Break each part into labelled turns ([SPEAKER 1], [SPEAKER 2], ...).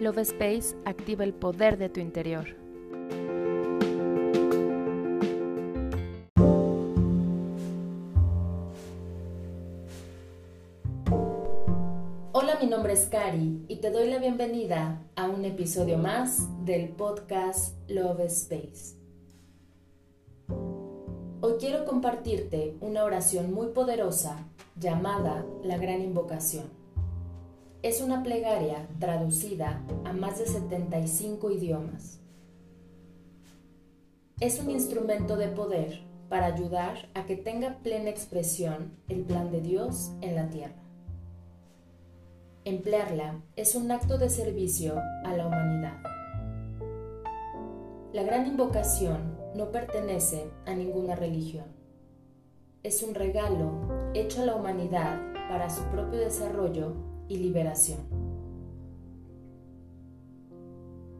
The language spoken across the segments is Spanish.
[SPEAKER 1] Love Space activa el poder de tu interior.
[SPEAKER 2] Hola, mi nombre es Cari y te doy la bienvenida a un episodio más del podcast Love Space. Hoy quiero compartirte una oración muy poderosa llamada la Gran Invocación. Es una plegaria traducida a más de 75 idiomas. Es un instrumento de poder para ayudar a que tenga plena expresión el plan de Dios en la tierra. Emplearla es un acto de servicio a la humanidad. La gran invocación no pertenece a ninguna religión. Es un regalo hecho a la humanidad para su propio desarrollo liberación.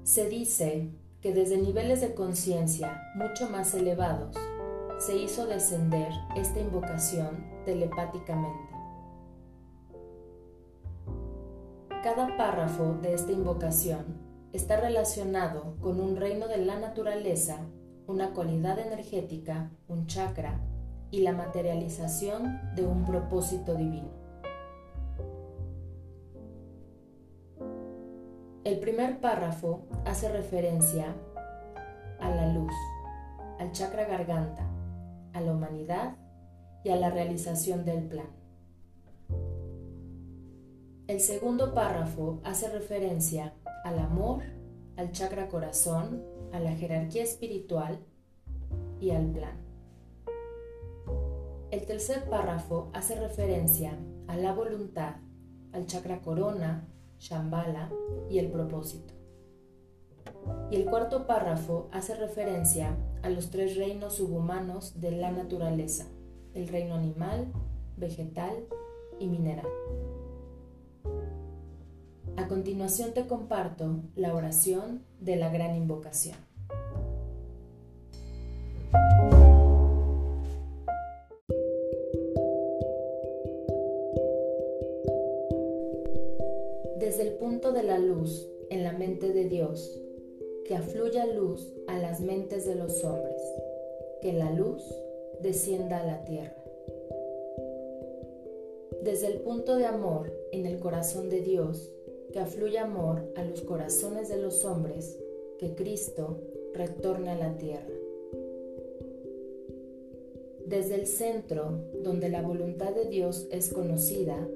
[SPEAKER 2] Se dice que desde niveles de conciencia mucho más elevados se hizo descender esta invocación telepáticamente. Cada párrafo de esta invocación está relacionado con un reino de la naturaleza, una cualidad energética, un chakra y la materialización de un propósito divino. El primer párrafo hace referencia a la luz, al chakra garganta, a la humanidad y a la realización del plan. El segundo párrafo hace referencia al amor, al chakra corazón, a la jerarquía espiritual y al plan. El tercer párrafo hace referencia a la voluntad, al chakra corona, Shambhala y el propósito. Y el cuarto párrafo hace referencia a los tres reinos subhumanos de la naturaleza, el reino animal, vegetal y mineral. A continuación te comparto la oración de la gran invocación. Desde el punto de la luz en la mente de Dios, que afluya luz a las mentes de los hombres, que la luz descienda a la tierra. Desde el punto de amor en el corazón de Dios, que afluya amor a los corazones de los hombres, que Cristo retorne a la tierra. Desde el centro, donde la voluntad de Dios es conocida,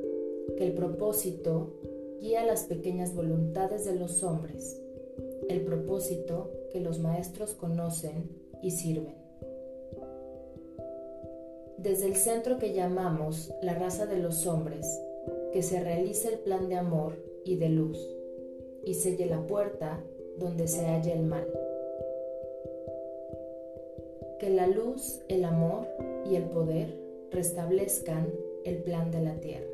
[SPEAKER 2] que el propósito guía las pequeñas voluntades de los hombres, el propósito que los maestros conocen y sirven. Desde el centro que llamamos la raza de los hombres, que se realice el plan de amor y de luz, y selle la puerta donde se halla el mal. Que la luz, el amor y el poder restablezcan el plan de la tierra.